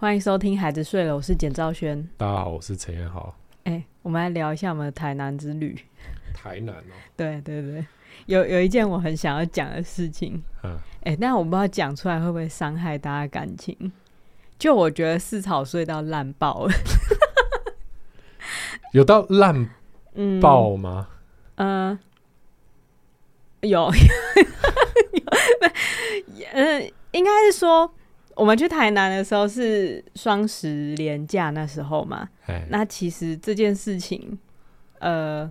欢迎收听《孩子睡了》，我是简兆轩。大家好，我是陈彦豪。哎、欸，我们来聊一下我们的台南之旅。台南哦，对对对，有有一件我很想要讲的事情。嗯，哎、欸，但我不知道讲出来会不会伤害大家感情。就我觉得四草隧道烂爆了，有到烂爆吗？嗯，呃、有，嗯，应该是说。我们去台南的时候是双十连假那时候嘛，那其实这件事情，呃，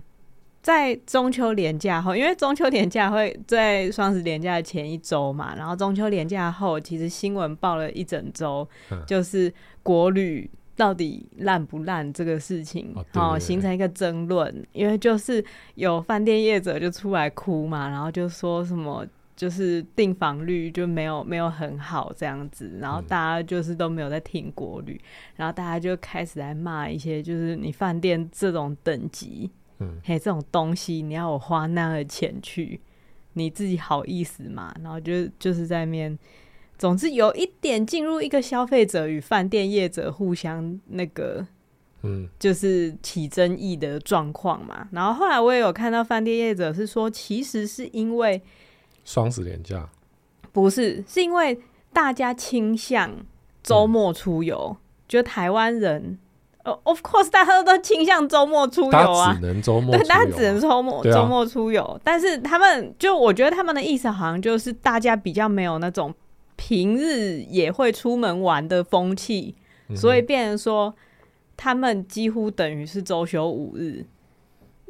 在中秋连假后，因为中秋连假会在双十连假的前一周嘛，然后中秋连假后，其实新闻报了一整周，就是国旅到底烂不烂这个事情，哦，形成一个争论，因为就是有饭店业者就出来哭嘛，然后就说什么。就是订房率就没有没有很好这样子，然后大家就是都没有在听国旅，嗯、然后大家就开始来骂一些，就是你饭店这种等级，嗯，嘿，这种东西你要我花那个钱去，你自己好意思吗？然后就就是在面，总之有一点进入一个消费者与饭店业者互相那个，嗯，就是起争议的状况嘛。然后后来我也有看到饭店业者是说，其实是因为。双十连假。不是，是因为大家倾向周末出游，觉、嗯、得台湾人，呃，of course，大家都倾向周末出游啊，只能周末，对，大家只能周末周末出游、啊。但是他们就，我觉得他们的意思好像就是大家比较没有那种平日也会出门玩的风气、嗯，所以变成说他们几乎等于是周休五日。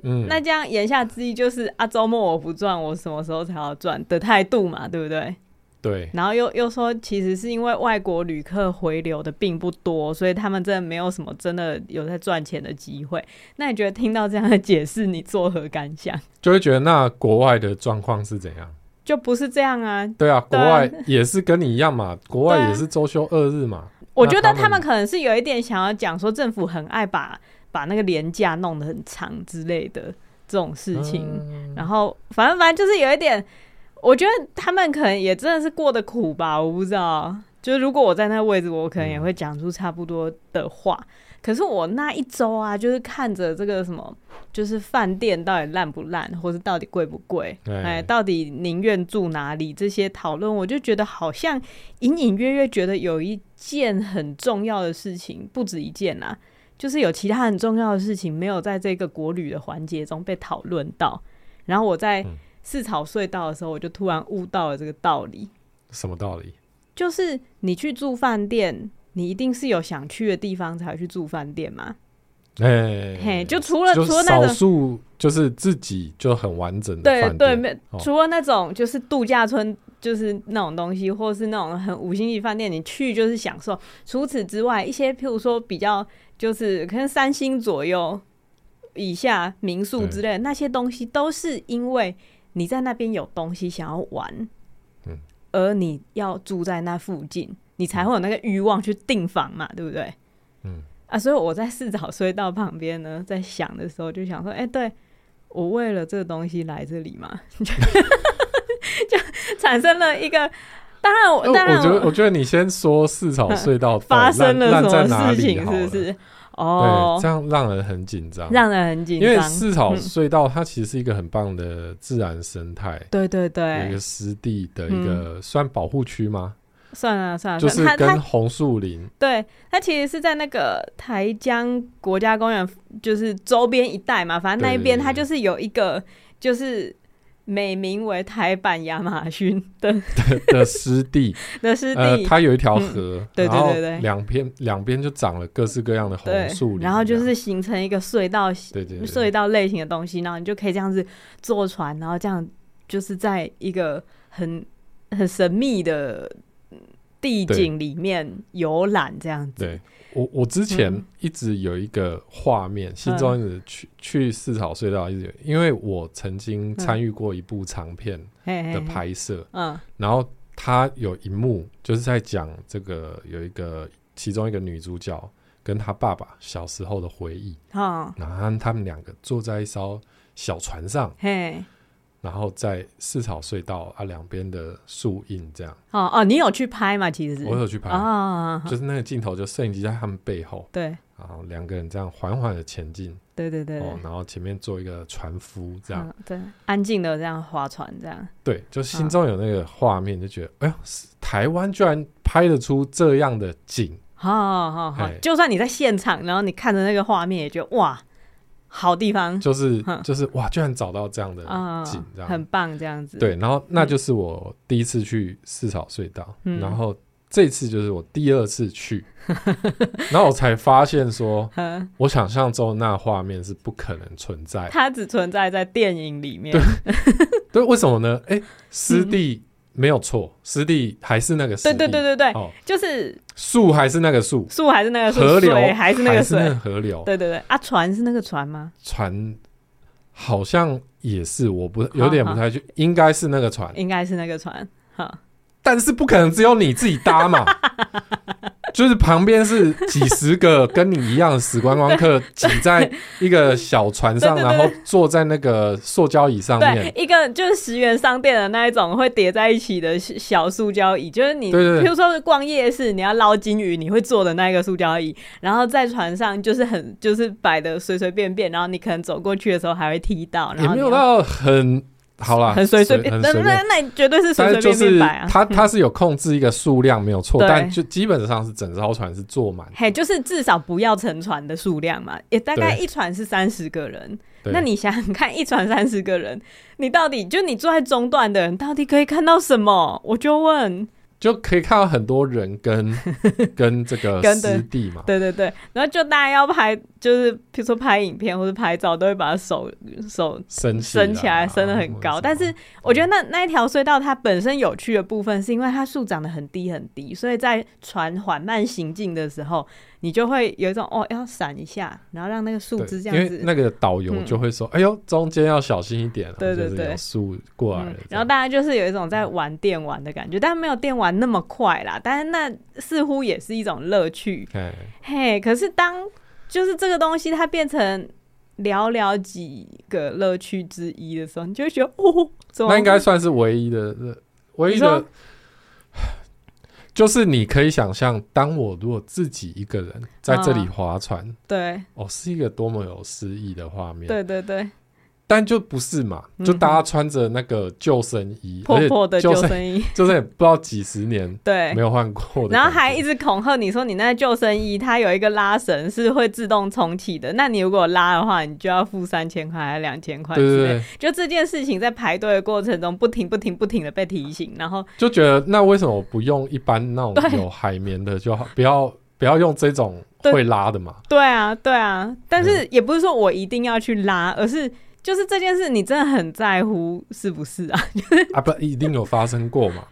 嗯，那这样言下之意就是啊，周末我不赚，我什么时候才要赚的态度嘛，对不对？对。然后又又说，其实是因为外国旅客回流的并不多，所以他们真的没有什么真的有在赚钱的机会。那你觉得听到这样的解释，你作何感想？就会觉得那国外的状况是怎样？就不是这样啊。对啊，国外也是跟你一样嘛，国外也是周休二日嘛。我觉得他们可能是有一点想要讲说，政府很爱把。把那个廉价弄得很长之类的这种事情，嗯、然后反正反正就是有一点，我觉得他们可能也真的是过得苦吧，我不知道。就是如果我在那个位置，我可能也会讲出差不多的话。嗯、可是我那一周啊，就是看着这个什么，就是饭店到底烂不烂，或是到底贵不贵，哎，到底宁愿住哪里这些讨论，我就觉得好像隐隐约约觉得有一件很重要的事情，不止一件啊。就是有其他很重要的事情没有在这个国旅的环节中被讨论到，然后我在四草隧道的时候，我就突然悟到了这个道理。什么道理？就是你去住饭店，你一定是有想去的地方才去住饭店嘛。哎，嘿，就除了除了少数就是自己就很完整的对对，没除了那种就是度假村，就是那种东西，或是那种很五星级饭店，你去就是享受。除此之外，一些譬如说比较。就是可能三星左右以下民宿之类的那些东西，都是因为你在那边有东西想要玩，嗯，而你要住在那附近，你才会有那个欲望去订房嘛，对不对？嗯啊，所以我在四草隧道旁边呢，在想的时候就想说，哎、欸，对我为了这个东西来这里嘛，就产生了一个。当然我，当然我，我觉得，我觉得你先说四草隧道发生了什么事情，是不是？哦，对，这样让人很紧张，让人很紧张。因为四草隧道它其实是一个很棒的自然生态，对对对，有一个湿地的一个算保护区吗？算了算了，就是跟红树林。对，它其实是在那个台江国家公园，就是周边一带嘛。反正那一边它就是有一个，就是。美名为台版亚马逊的 的湿地。的湿地，呃，它有一条河，嗯，对对对对，两边两边就长了各式各样的红树林，然后就是形成一个隧道，对对，对，隧道类型的东西，然后你就可以这样子坐船，然后这样就是在一个很很神秘的地景里面游览这样子。对。我我之前一直有一个画面，嗯、心中一直去去四草隧道，一直有，因为我曾经参与过一部长片的拍摄，嗯，然后他有一幕就是在讲这个有一个其中一个女主角跟她爸爸小时候的回忆，嗯，然后他们两个坐在一艘小船上，嘿，然后在四草隧道啊两边的树荫这样。哦哦，你有去拍吗？其实？是我有去拍啊，就是那个镜头，就摄影机在他们背后，对，然后两个人这样缓缓的前进，对对对，哦，然后前面做一个船夫这样，对，安静的这样划船这样，对，就心中有那个画面，就觉得哎呦，台湾居然拍得出这样的景，好好好，就算你在现场，然后你看着那个画面，也觉得哇。好地方，就是 就是哇，居然找到这样的景，这样很棒，这样子。对，然后那就是我第一次去四草隧道，然后这次就是我第二次去，然后我才发现说，我想象中那画面是不可能存在，它只存在在电影里面。对，对，为什么呢？哎，湿地。没有错，湿地还是那个湿地。对对对对对，哦、就是树还是那个树，树还是那个树，河流还是那个水，河流。对对对，啊，船是那个船吗？船好像也是，我不有点不太去，应该是那个船，应该是那个船，哈。但是不可能只有你自己搭嘛。就是旁边是几十个跟你一样的死观光客挤在一个小船上，然后坐在那个塑胶椅上面。一个就是十元商店的那一种会叠在一起的小塑胶椅，就是你，比如说是逛夜市，你要捞金鱼，你会坐的那个塑胶椅。然后在船上就是很就是摆的随随便便，然后你可能走过去的时候还会踢到。然后也没有到很。好啦，很随随便，那那那绝对是随随便便摆啊。它它是有控制一个数量没有错，但就基本上是整艘船是坐满。嘿，就是至少不要沉船的数量嘛，也大概一船是三十个人。那你想想看，一船三十个人，你到底就你坐在中段的人，到底可以看到什么？我就问。就可以看到很多人跟 跟这个湿地嘛，对对对，然后就大家要拍，就是比如说拍影片或者拍照，都会把手手伸伸起来，伸的很高。但是我觉得那那一条隧道它本身有趣的部分，是因为它树长得很低很低，所以在船缓慢行进的时候。你就会有一种哦，要闪一下，然后让那个树枝这样子。那个导游就会说：“嗯、哎呦，中间要小心一点。”对对对，树过来、嗯。然后大家就是有一种在玩电玩的感觉，但没有电玩那么快啦。但是那似乎也是一种乐趣。嘿，嘿，可是当就是这个东西它变成寥寥几个乐趣之一的时候，你就会觉得哦，那应该算是唯一的，唯一的。就是你可以想象，当我如果自己一个人在这里划船，啊、对，哦，是一个多么有诗意的画面。对对对。但就不是嘛，就大家穿着那个救生衣，破破的救生衣，就是也不知道几十年对。没有换过的，然后还一直恐吓你说你那个救生衣它有一个拉绳是会自动重启的，那你如果拉的话，你就要付三千块还是两千块？对对对，就这件事情在排队的过程中不停不停不停的被提醒，然后就觉得那为什么不用一般那种有海绵的就好，不要不要用这种会拉的嘛？对啊对啊，但是也不是说我一定要去拉，而是。就是这件事，你真的很在乎，是不是啊？啊，不，一定有发生过嘛？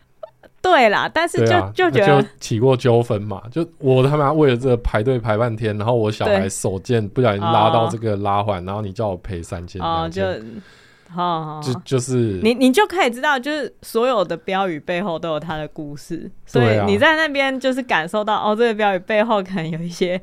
对啦，但是就、啊、就觉得就起过纠纷嘛。就我他妈为了这个排队排半天，然后我小孩手贱不小心拉到这个拉环，哦、然后你叫我赔三千两千，就好好就就是你你就可以知道，就是所有的标语背后都有它的故事，所以你在那边就是感受到哦，这个标语背后可能有一些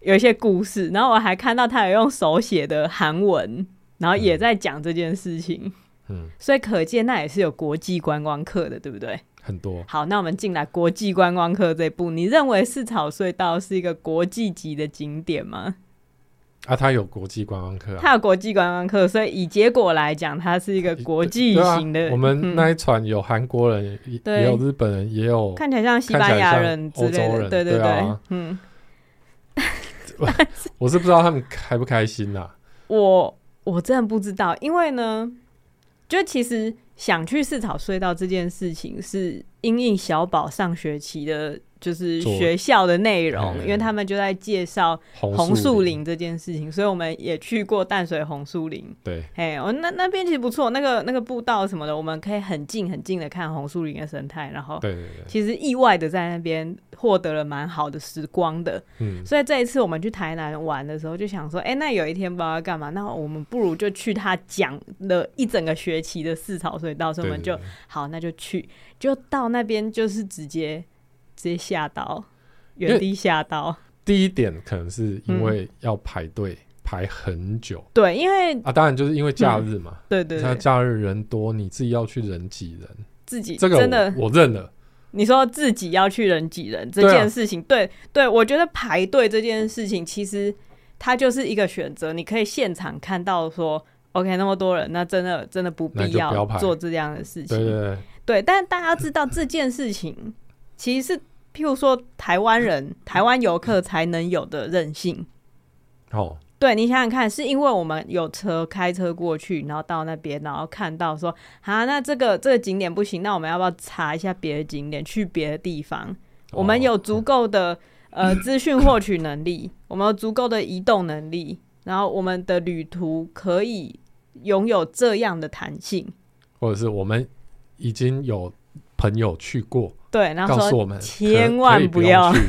有一些故事。然后我还看到他有用手写的韩文。然后也在讲这件事情，嗯，所以可见那也是有国际观光客的，对不对？很多。好，那我们进来国际观光客这一步，你认为四草隧道是一个国际级的景点吗？啊，它有国际观光客，它有国际观光客，所以以结果来讲，它是一个国际型的。我们那一船有韩国人，也有日本人，也有看起来像西班牙人之类的，对对对，嗯。我是不知道他们开不开心呐。我。我真的不知道，因为呢，就其实想去试草隧道这件事情，是因应小宝上学期的。就是学校的内容，因为他们就在介绍红树林这件事情，所以我们也去过淡水红树林。对，哎，我那那边其实不错，那个那个步道什么的，我们可以很近很近的看红树林的生态，然后对对对，其实意外的在那边获得了蛮好的时光的。嗯，所以这一次我们去台南玩的时候，就想说，哎，那有一天不知道要干嘛，那我们不如就去他讲了一整个学期的四草隧道，所以我们就好，那就去，就到那边就是直接。直接吓到，原地吓到。第一点可能是因为要排队排很久。对，因为啊，当然就是因为假日嘛。嗯、对对，对，他假日人多，你自己要去人挤人，自己这个真的我认了。你说自己要去人挤人这件事情，对、啊、对，对，我觉得排队这件事情其实它就是一个选择，你可以现场看到说，OK，那么多人，那真的真的不必要做这样的事情。对对对，对，但大家知道这件事情其实是譬如说台湾人、台湾游客才能有的任性。哦。对，你想想看，是因为我们有车开车过去，然后到那边，然后看到说，啊，那这个这个景点不行，那我们要不要查一下别的景点，去别的地方？哦、我们有足够的呃 资讯获取能力，我们有足够的移动能力，然后我们的旅途可以拥有这样的弹性，或者是我们已经有朋友去过，对，然后说告诉我们千万不要。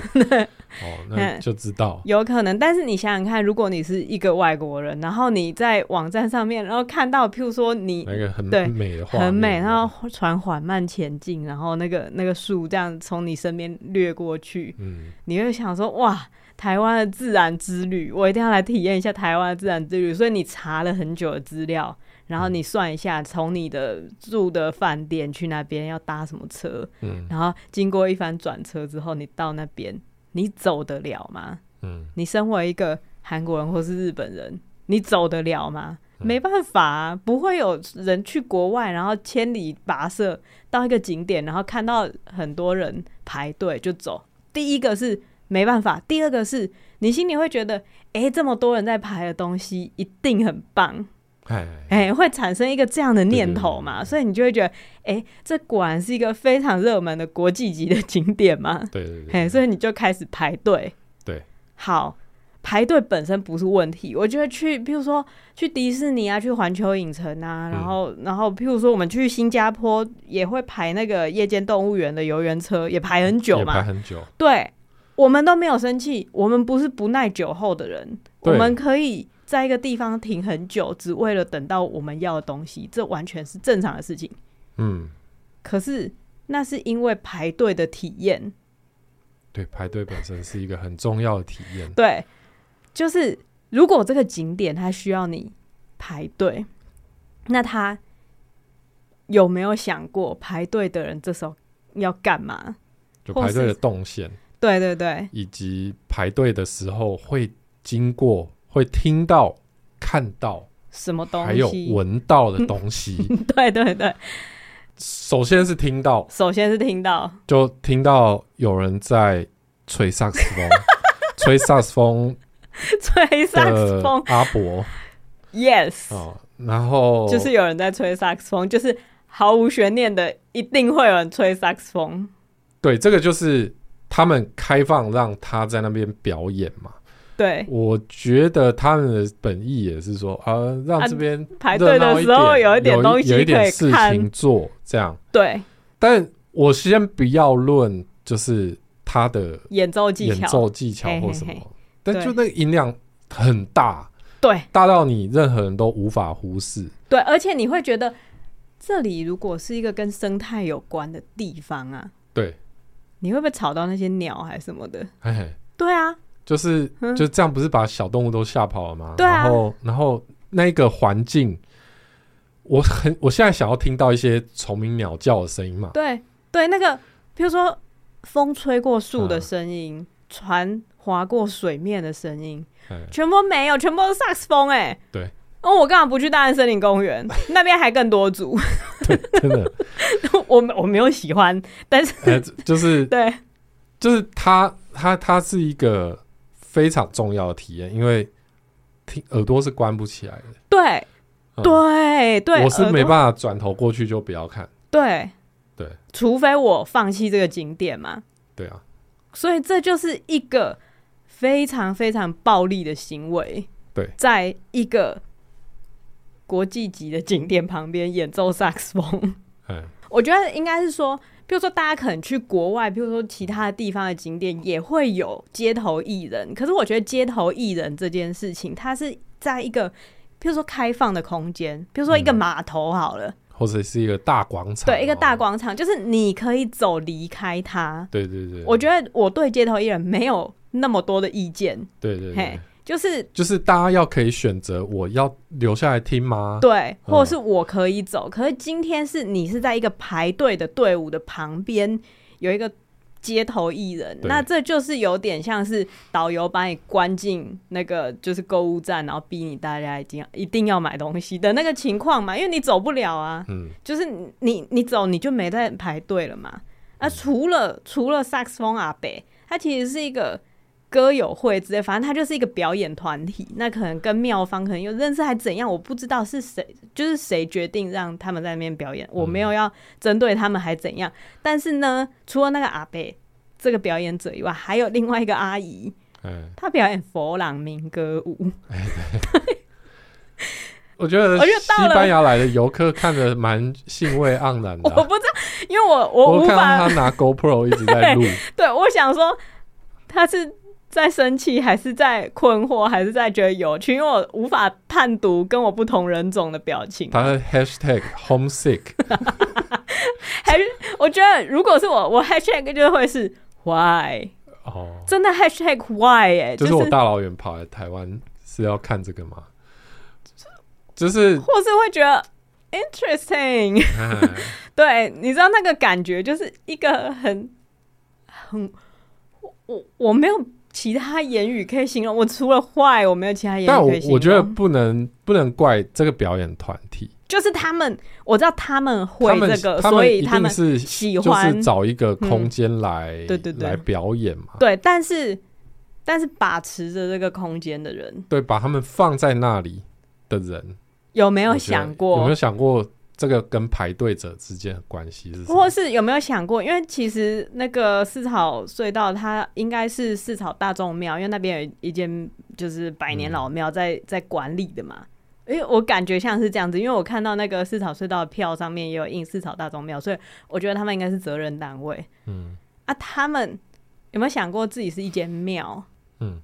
哦，那就知道。有可能，但是你想想看，如果你是一个外国人，然后你在网站上面，然后看到，譬如说你那个很美的画，很美，然后船缓慢前进，然后那个那个树这样从你身边掠过去，嗯，你会想说，哇，台湾的自然之旅，我一定要来体验一下台湾的自然之旅。所以你查了很久的资料，然后你算一下，从你的住的饭店去那边要搭什么车，嗯，然后经过一番转车之后，你到那边。你走得了吗？嗯，你身为一个韩国人或是日本人，你走得了吗？嗯、没办法啊，不会有人去国外，然后千里跋涉到一个景点，然后看到很多人排队就走。第一个是没办法，第二个是你心里会觉得，哎、欸，这么多人在排的东西一定很棒。哎，哎，会产生一个这样的念头嘛？所以你就会觉得，哎、欸，这果然是一个非常热门的国际级的景点嘛？对对对，对，所以你就开始排队。对，好，排队本身不是问题。我觉得去，譬如说去迪士尼啊，去环球影城啊，然后，嗯、然后，譬如说我们去新加坡也会排那个夜间动物园的游园车，也排很久嘛，排很久。对，我们都没有生气，我们不是不耐久候的人，我们可以。在一个地方停很久，只为了等到我们要的东西，这完全是正常的事情。嗯，可是那是因为排队的体验。对，排队本身是一个很重要的体验。对，就是如果这个景点它需要你排队，那他有没有想过排队的人这时候要干嘛？就排队的动线。对对对，以及排队的时候会经过。会听到、看到什么东西，还有闻到的东西。对对对，首先是听到，首先是听到，就听到有人在吹萨克斯风，吹萨克斯风，吹萨克斯风。阿伯，Yes，哦，然后就是有人在吹萨克斯风，就是毫无悬念的，一定会有人吹萨克斯风。对，这个就是他们开放让他在那边表演嘛。对，我觉得他们的本意也是说，啊，让这边、啊、排队的时候有一点东西有，有一点事情做，这样。对，但我先不要论，就是他的演奏技巧、演奏技巧或什么，嘿。嘿嘿，但就那个音量很大，对，大到你任何人都无法忽视。对，而且你会觉得这里如果是一个跟生态有关的地方啊，对，你会不会吵到那些鸟还是什么的？对啊。就是就这样，不是把小动物都吓跑了吗？对啊。然后，然后那个环境，我很，我现在想要听到一些虫鸣鸟叫的声音嘛？对对，那个，比如说风吹过树的声音，嗯、船划过水面的声音，全部没有，全部都是萨克斯风哎、欸。对。哦，我干嘛不去大安森林公园？那边还更多组。对，真的。我我没有喜欢，但是、欸、就是 对，就是他他他是一个。非常重要的体验，因为听耳朵是关不起来的。对，嗯、对，对，我是没办法转头过去就不要看。对，对，除非我放弃这个景点嘛。对啊，所以这就是一个非常非常暴力的行为。对，在一个国际级的景点旁边演奏萨克斯风。嗯，我觉得应该是说。比如说，大家可能去国外，比如说其他的地方的景点也会有街头艺人。可是我觉得街头艺人这件事情，它是在一个，比如说开放的空间，比如说一个码头好了，或者是一个大广场，对，一个大广场，就是你可以走离开它。对对对，我觉得我对街头艺人没有那么多的意见。对对对，就是就是大家要可以选择，我要留下来听吗？对，或者是我可以走。嗯、可是今天是你是在一个排队的队伍的旁边有一个。街头艺人，那这就是有点像是导游把你关进那个就是购物站，然后逼你大家一定要一定要买东西的那个情况嘛，因为你走不了啊，嗯，就是你你走你就没在排队了嘛。那除了除了萨克斯风阿北，他其实是一个。歌友会之类，反正他就是一个表演团体。那可能跟妙方可能有认识，还怎样？我不知道是谁，就是谁决定让他们在那边表演。嗯、我没有要针对他们，还怎样？但是呢，除了那个阿伯这个表演者以外，还有另外一个阿姨，嗯、她表演佛朗明歌舞。哎、我觉得西班牙来的游客看着蛮兴味盎然的、啊。我不知道，因为我我无法我看到他拿 GoPro 一直在录。对，我想说他是。在生气，还是在困惑，还是在觉得有趣？因为我无法判读跟我不同人种的表情。他的 hashtag homesick，还是我觉得如果是我，我 hashtag 就会是 why 哦，真的 hashtag why 哎、欸，就是我大老远跑来台湾是要看这个吗？就是或是会觉得 interesting，对，你知道那个感觉就是一个很很我我我没有。其他言语可以形容我，除了坏，我没有其他言语可以形容。但我我觉得不能不能怪这个表演团体，就是他们，我知道他们会这个，所以他们是喜欢找一个空间来，对对对，来表演嘛。对，但是但是把持着这个空间的人，对，把他们放在那里的人，有没有想过？有没有想过？这个跟排队者之间的关系是什么？或是有没有想过？因为其实那个四草隧道，它应该是四草大众庙，因为那边有一间就是百年老庙在、嗯、在管理的嘛。因为我感觉像是这样子，因为我看到那个四草隧道的票上面也有印四草大众庙，所以我觉得他们应该是责任单位。嗯，啊，他们有没有想过自己是一间庙？嗯，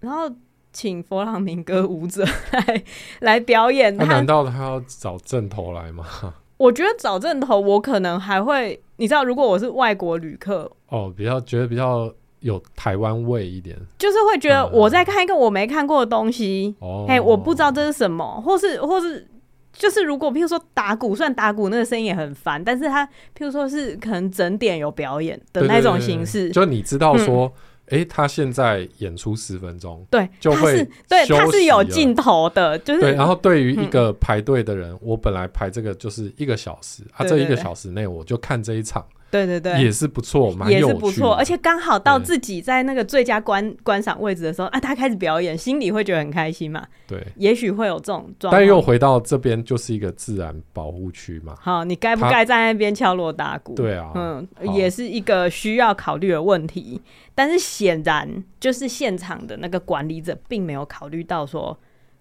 然后。请佛朗明哥舞者来来表演，那难道他要找正头来吗？我觉得找正头，我可能还会，你知道，如果我是外国旅客，哦，比较觉得比较有台湾味一点，就是会觉得我在看一个我没看过的东西，哦、嗯，我不知道这是什么，或是或是就是如果譬如说打鼓，虽然打鼓那个声音也很烦，但是他譬如说是可能整点有表演的那种形式，就你知道说。嗯哎、欸，他现在演出十分钟，对，就会对，他是有镜头的，就是对。然后对于一个排队的人，嗯，我本来排这个就是一个小时，啊，这一个小时内我就看这一场。对对对，也是不错，蛮，也是不错，而且刚好到自己在那个最佳观观赏位置的时候啊，他开始表演，心里会觉得很开心嘛。对，也许会有这种状况。但又回到这边，就是一个自然保护区嘛。好，你该不该在那边敲锣打鼓？对啊，嗯，也是一个需要考虑的问题。但是显然，就是现场的那个管理者并没有考虑到说。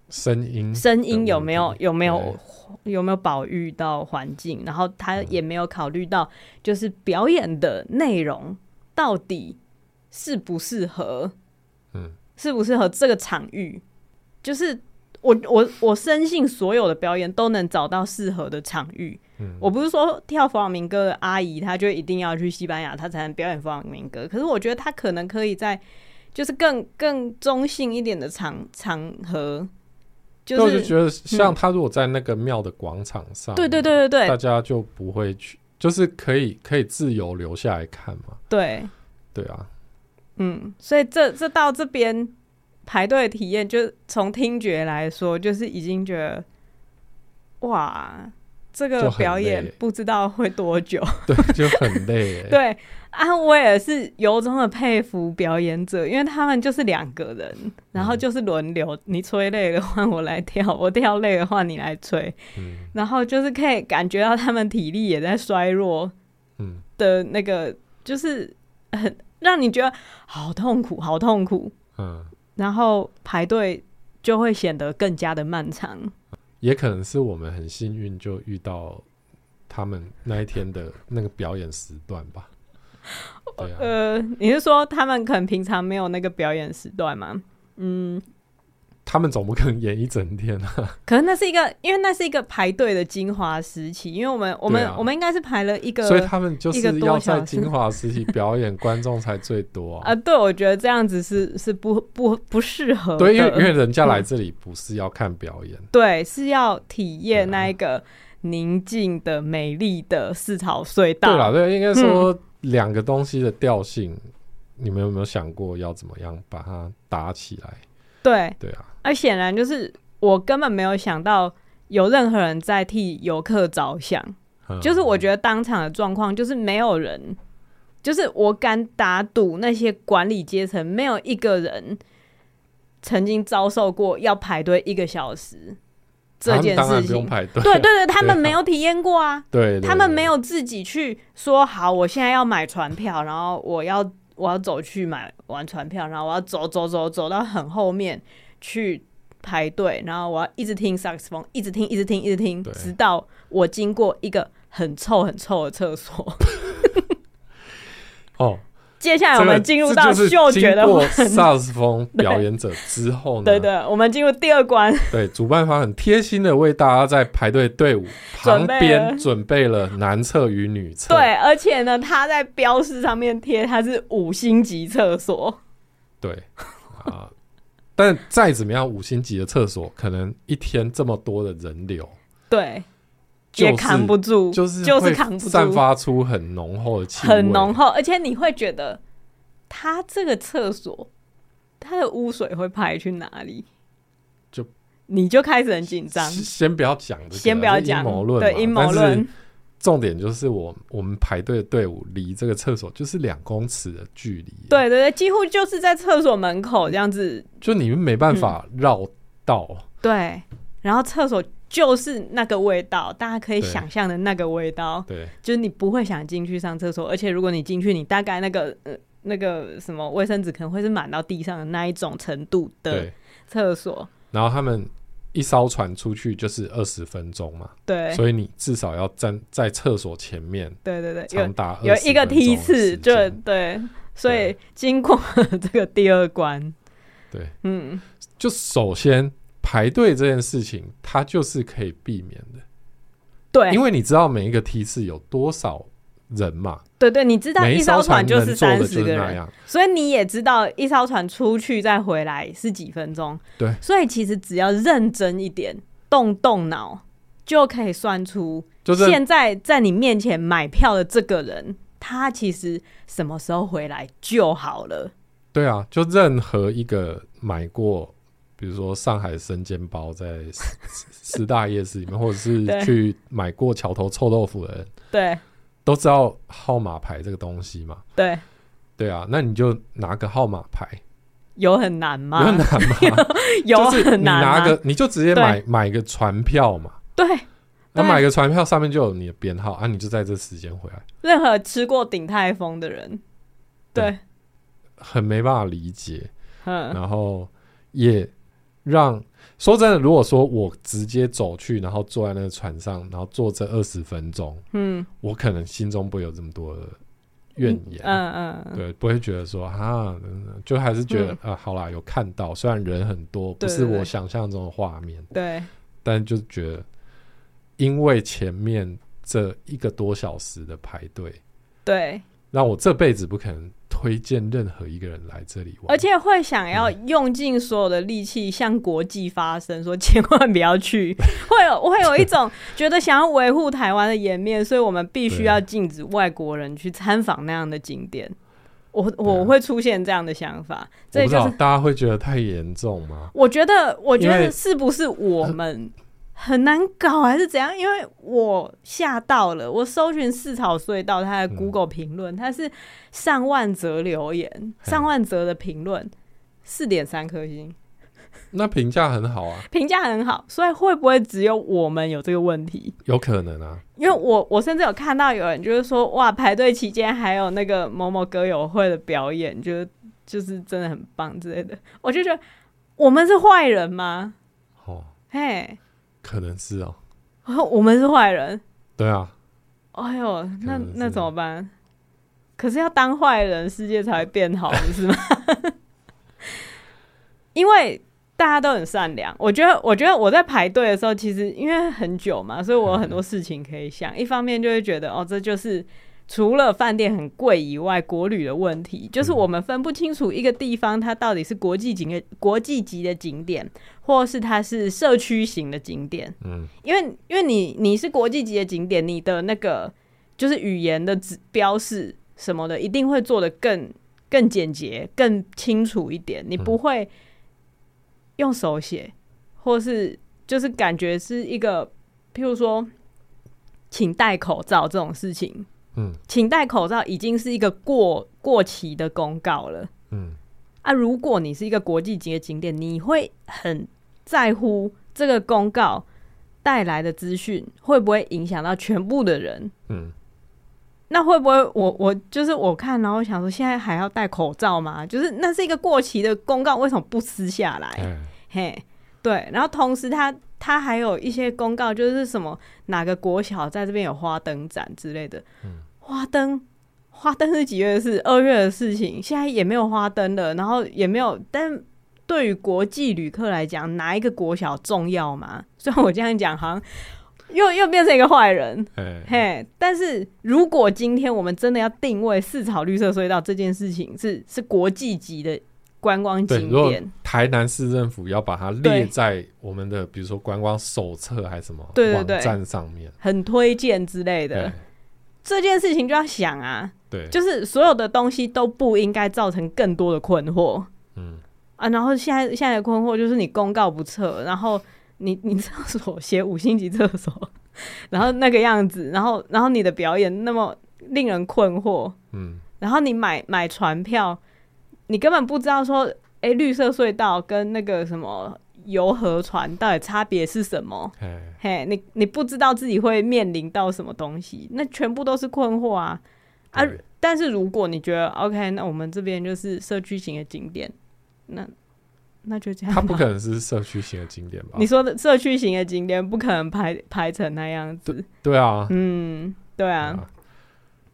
声音，声音有没有有没有有没有保育到环境？然后他也没有考虑到，就是表演的内容到底适不适合，嗯，适不适合这个场域？就是我我我深信所有的表演都能找到适合的场域。嗯，我不是说跳弗朗明哥的阿姨，她就一定要去西班牙，她才能表演弗朗明哥。可是我觉得她可能可以在就是更更中性一点的场场合。就是、我就觉得，像他如果在那个庙的广场上、嗯，对对对对对，大家就不会去，就是可以可以自由留下来看嘛。对，对啊，嗯，所以这这到这边排队体验，就从听觉来说，就是已经觉得，哇。这个表演不知道会多久，对，就很累。对，啊，我也是由衷的佩服表演者，因为他们就是两个人，然后就是轮流，你吹累的话我来跳，我跳累的话你来吹，嗯，然后就是可以感觉到他们体力也在衰弱，嗯，的那个就是很让你觉得好痛苦，好痛苦，嗯，然后排队就会显得更加的漫长。也可能是我们很幸运，就遇到他们那一天的那个表演时段吧。对啊。呃，你是说他们可能平常没有那个表演时段吗？嗯，他们总不可能演一整天啊！可能那是一个，因为那是一个排队的精华时期，因为我们我们、啊、我们应该是排了一个，所以他们就是要在精华时期表演，观众才最多啊！啊，对，我觉得这样子是是不不不适合，对，因为因为人家来这里不是要看表演，嗯、对，是要体验那一个宁静的、美丽的四草隧道。对啦，对，应该说两个东西的调性、嗯，你们有没有想过要怎么样把它搭起来？对对啊。而显然就是我根本没有想到有任何人在替游客着想，嗯，就是我觉得当场的状况就是没有人，就是我敢打赌那些管理阶层没有一个人曾经遭受过要排队一个小时这件事情。对对对，他们没有体验过啊，对，他们没有自己去说好，我现在要买船票，然后我要我要走去买完船票，然后我要走走走走到很后面。去排队，然后我要一直听萨克斯风，一直听，一直听，一直听，直到我经过一个很臭、很臭的厕所。哦，接下来我们进入到嗅觉的萨克斯风表演者之后呢？对对，对，我们进入第二关。对，主办方很贴心的为大家在排队队伍旁边准备了男厕与女厕。对，而且呢，他在标识上面贴他是五星级厕所。对啊。但再怎么样，五星级的厕所可能一天这么多的人流，对，也扛不住，就是就是扛不住，散发出很浓厚的气味，很浓厚，而且你会觉得，他这个厕所，他的污水会排去哪里？就你就开始很紧张。先不要讲，先不要讲阴谋论，对阴谋论。重点就是我我们排队的队伍离这个厕所就是两公尺的距离，对对对，几乎就是在厕所门口这样子，就你们没办法绕道、嗯。对，然后厕所就是那个味道，大家可以想象的那个味道，对，就是你不会想进去上厕所，而且如果你进去，你大概那个呃那个什么卫生纸可能会是满到地上的那一种程度的厕所，然后他们。一艘船出去就是二十分钟嘛，对，所以你至少要站在厕所前面，对对对，长达有一个梯次，就对，所以经过这个第二关，对，嗯，就首先排队这件事情，它就是可以避免的，对，因为你知道每一个梯次有多少。人嘛，对对，你知道一艘船就是三十个人，所以你也知道一艘船出去再回来是几分钟。对，所以其实只要认真一点，动动脑，就可以算出，现在在你面前买票的这个人，他其实什么时候回来就好了。对啊，就任何一个买过，比如说上海生煎包在十 大夜市里面，或者是去买过桥头臭豆腐的人，对。都知道号码牌这个东西嘛？对，对啊，那你就拿个号码牌，有很难吗？有很难吗？有很难拿个，你就直接买买个船票嘛。对，那买个船票上面就有你的编号啊，你就在这时间回来。任何吃过鼎泰丰的人，对，对，很没办法理解。嗯，然后也让。说真的，如果说我直接走去，然后坐在那个船上，然后坐这二十分钟，嗯，我可能心中不会有这么多的怨言，嗯嗯，嗯，对，不会觉得说啊，就还是觉得、嗯、啊，好啦，有看到，虽然人很多，不是我想象中的画面，对，对，对，但就觉得，因为前面这一个多小时的排队，对，让我这辈子不可能。推荐任何一个人来这里玩，而且会想要用尽所有的力气向国际发声，说千万不要去。会有会有一种觉得想要维护台湾的颜面，所以我们必须要禁止外国人去参访那样的景点。我我会出现这样的想法，这就是大家会觉得太严重吗？我觉得，我觉得是不是我们？很难搞还是怎样？因为我吓到了，我搜寻四草隧道，它的 Google 评论，它是上万则留言，上万则的评论，四点三颗星，那评价很好啊，评价很好，所以会不会只有我们有这个问题？有可能啊，因为我我甚至有看到有人就是说，哇，排队期间还有那个某某歌友会的表演，就就是真的很棒之类的，我就觉得我们是坏人吗？哦，嘿。可能是哦，我们是坏人。对啊。哎呦，那那怎么办？可是要当坏人，世界才会变好，不是吗？因为大家都很善良。我觉得，我觉得我在排队的时候，其实因为很久嘛，所以我有很多事情可以想。一方面就会觉得，哦，这就是。除了饭店很贵以外，国旅的问题就是我们分不清楚一个地方它到底是国际景的国际级的景点，或是它是社区型的景点。嗯，因为因为你你是国际级的景点，你的那个就是语言的指标示什么的，一定会做得更更简洁、更清楚一点。你不会用手写，或是就是感觉是一个，譬如说，请戴口罩这种事情。嗯，请戴口罩已经是一个过过期的公告了。嗯，啊，如果你是一个国际级的景点，你会很在乎这个公告带来的资讯会不会影响到全部的人？嗯，那会不会我我就是我看，然后想说，现在还要戴口罩吗？就是那是一个过期的公告，为什么不撕下来？嗯、嘿，对，然后同时他。他还有一些公告，就是什么哪个国小在这边有花灯展之类的。嗯、花灯，花灯是几月的事？二月的事情，现在也没有花灯了，然后也没有。但对于国际旅客来讲，哪一个国小重要吗？虽然我这样讲，好像又又变成一个坏人。嘿，嘿，但是如果今天我们真的要定位四草绿色隧道这件事情是是国际级的。观光景点，台南市政府要把它列在我们的，比如说观光手册还是什么网站上面，很推荐之类的。这件事情就要想啊，对，就是所有的东西都不应该造成更多的困惑。嗯。啊，然后现在现在的困惑就是你公告不测，然后你你厕所写五星级厕所，然后那个样子，然后然后你的表演那么令人困惑，嗯，然后你买买船票。你根本不知道说，哎、欸，绿色隧道跟那个什么游河船到底差别是什么？嘿，你你不知道自己会面临到什么东西，那全部都是困惑啊啊！但是如果你觉得 OK，那我们这边就是社区型的景点，那那就这样。它不可能是社区型的景点吧？你说的社区型的景点不可能排排成那样子。对，对啊，嗯，对啊。啊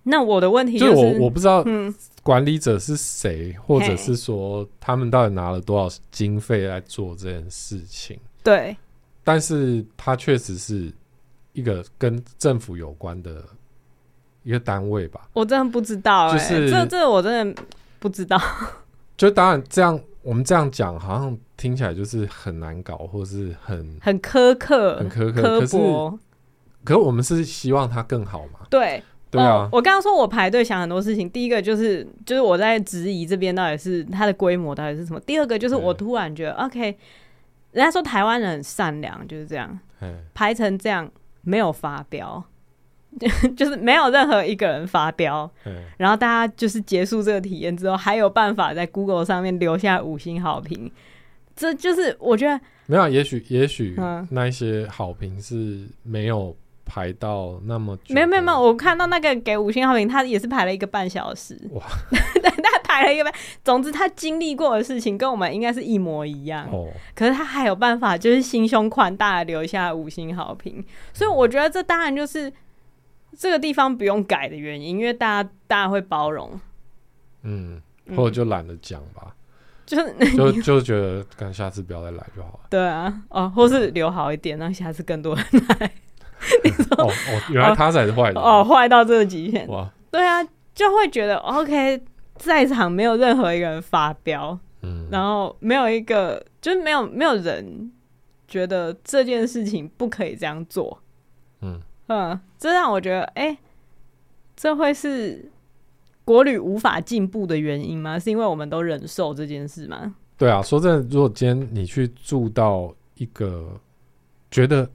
那我的问题就是，就我我不知道，嗯。管理者是谁，或者是说他们到底拿了多少经费来做这件事情？对，但是他确实是一个跟政府有关的一个单位吧？我真的不知道、欸，就是这这我真的不知道。就当然这样，我们这样讲好像听起来就是很难搞，或是很很苛刻、很苛刻、可是。可是我们是希望它更好嘛？对。对啊，哦、我刚刚说我排队想很多事情，第一个就是就是我在质疑这边到底是它的规模到底是什么，第二个就是我突然觉得 OK，人家说台湾人很善良，就是这样，排成这样没有发飙，就是没有任何一个人发飙，然后大家就是结束这个体验之后，还有办法在 Google 上面留下五星好评，这就是我觉得没有，也许也许那一些好评是没有。排到那么久，没有没有没有，我看到那个给五星好评，他也是排了一个半小时。哇，他排了一个半，总之他经历过的事情跟我们应该是一模一样。哦，可是他还有办法，就是心胸宽大的留下五星好评。所以我觉得这当然就是这个地方不用改的原因，因为大家大家会包容。嗯，或者就懒得讲吧，就是就 就觉得，看下次不要再来就好了。对啊，哦，或是留好一点，让下次更多人来。哦哦，原来他才是坏的哦，坏到这个极限哇！对啊，就会觉得 OK，在场没有任何一个人发飙，嗯，然后没有一个，就是没有没有人觉得这件事情不可以这样做，嗯嗯，这让我觉得，哎、欸，这会是国旅无法进步的原因吗？是因为我们都忍受这件事吗？对啊，说真的，如果今天你去住到一个觉得。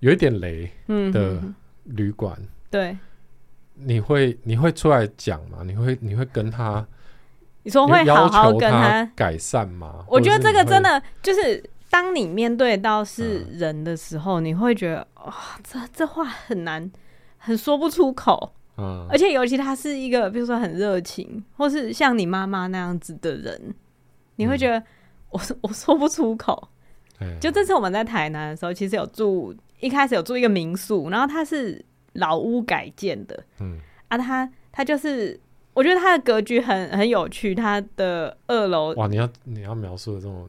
有一点雷的旅馆，嗯，对，你会你会出来讲吗？你会你会跟他，你说会好好跟他改善吗？我觉得这个真的就是，当你面对到是人的时候，嗯、你会觉得哇、哦，这这话很难，很说不出口。嗯，而且尤其他是一个，比如说很热情，或是像你妈妈那样子的人，你会觉得我我说不出口。嗯、就这次我们在台南的时候，其实有住。一开始有住一个民宿，然后它是老屋改建的，嗯啊，它它就是，我觉得它的格局很很有趣，它的二楼哇，你要你要描述的这种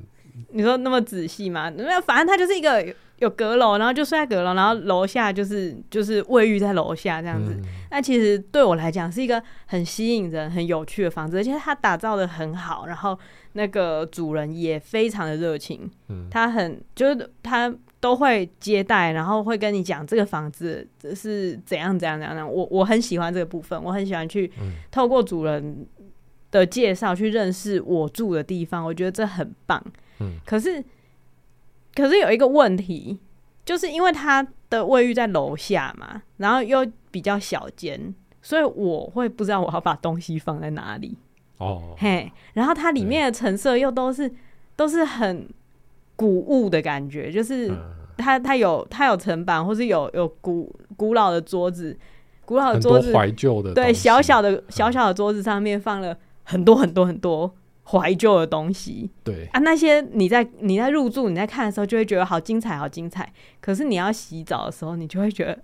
你说那么仔细吗？没有，反正它就是一个有阁楼，然后就睡在阁楼，然后楼下就是就是卫浴在楼下这样子。嗯、那其实对我来讲是一个很吸引人、很有趣的房子，而且它打造的很好，然后那个主人也非常的热情。嗯，他很就是他都会接待，然后会跟你讲这个房子是怎样怎样怎样。我我很喜欢这个部分，我很喜欢去透过主人的介绍去认识我住的地方，我觉得这很棒。嗯，可是，可是有一个问题，就是因为它的卫浴在楼下嘛，然后又比较小间，所以我会不知道我要把东西放在哪里。哦，嘿，然后它里面的成色又都是都是很古物的感觉，就是它它有它有层板，或是有有古古老的桌子，古老的桌子怀旧的，对，小小的小小的桌子上面放了很多很多很多。怀旧的东西，对啊，那些你在你在入住你在看的时候，就会觉得好精彩，好精彩。可是你要洗澡的时候，你就会觉得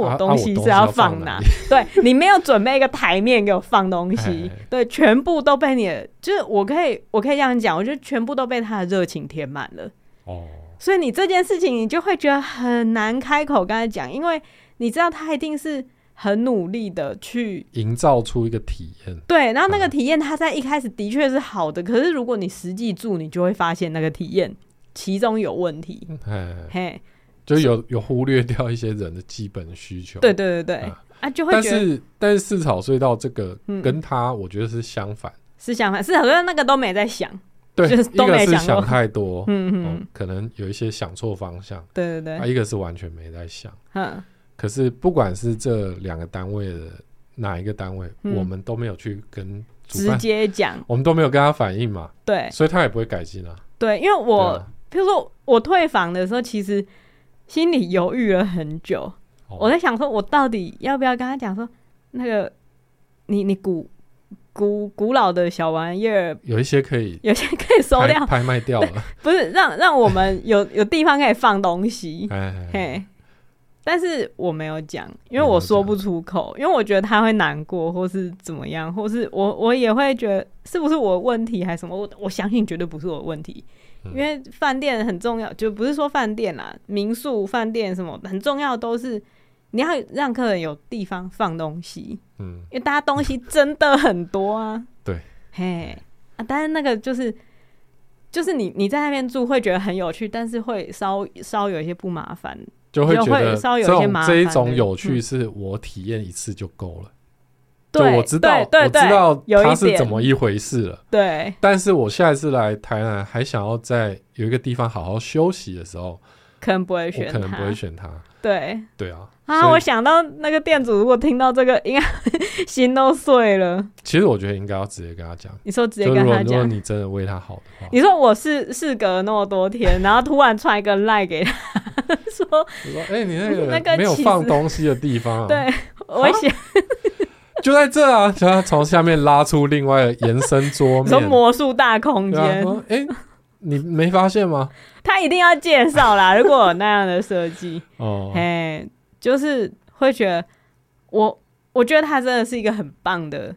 啊，我东西是要放哪？啊啊、放 对，你没有准备一个台面给我放东西，对，全部都被你的，就是我可以我可以这样讲，我觉得全部都被他的热情填满了。哦，所以你这件事情，你就会觉得很难开口跟他讲，因为你知道他一定是。很努力的去营造出一个体验，对，然后那个体验他在一开始的确是好的，嗯、可是如果你实际住，你就会发现那个体验其中有问题，嘿，嘿，就有有忽略掉一些人的基本需求，对对对对，啊，啊就会觉得，但是但是四草隧道这个跟他我觉得是相反，嗯、是相反，是好像那个都没在想，对，就是都没想，想太多，嗯嗯、哦，可能有一些想错方向，对对对，啊，一个是完全没在想，嗯。可是，不管是这两个单位的哪一个单位，嗯、我们都没有去跟直接讲，我们都没有跟他反映嘛。对，所以他也不会改进啊。对，因为我，比、啊、如说我退房的时候，其实心里犹豫了很久。哦、我在想说，我到底要不要跟他讲说，那个你你古古古老的小玩意儿，有一些可以，有些可以收掉，拍卖掉了。不是让让我们有有地方可以放东西。嘿。但是我没有讲，因为我说不出口，因为我觉得他会难过，或是怎么样，或是我我也会觉得是不是我的问题还是什么？我我相信绝对不是我的问题，因为饭店很重要，就不是说饭店啦，民宿、饭店什么很重要，都是你要让客人有地方放东西，嗯，因为大家东西真的很多啊，对，嘿啊，但是那个就是就是你你在那边住会觉得很有趣，但是会稍稍有一些不麻烦。就会觉得稍有些麻烦这一种有趣是我体验一次就够了，对，我知道我知道它是怎么一回事了，对。但是我下一次来台南还想要在有一个地方好好休息的时候，可能不会选，可能不会选他，对，对啊。啊，我想到那个店主如果听到这个，应该 心都碎了。其实我觉得应该要直接跟他讲，你说直接跟他讲，如果你真的为他好的话，你说我是事隔那么多天，然后突然传一个赖给他。说，哎、欸，你那个没有放东西的地方啊？对，我想就在这啊，叫他从下面拉出另外延伸桌面，说魔术大空间。哎、欸，你没发现吗？他一定要介绍啦，如果有那样的设计哦，哎，就是会觉得我，我觉得他真的是一个很棒的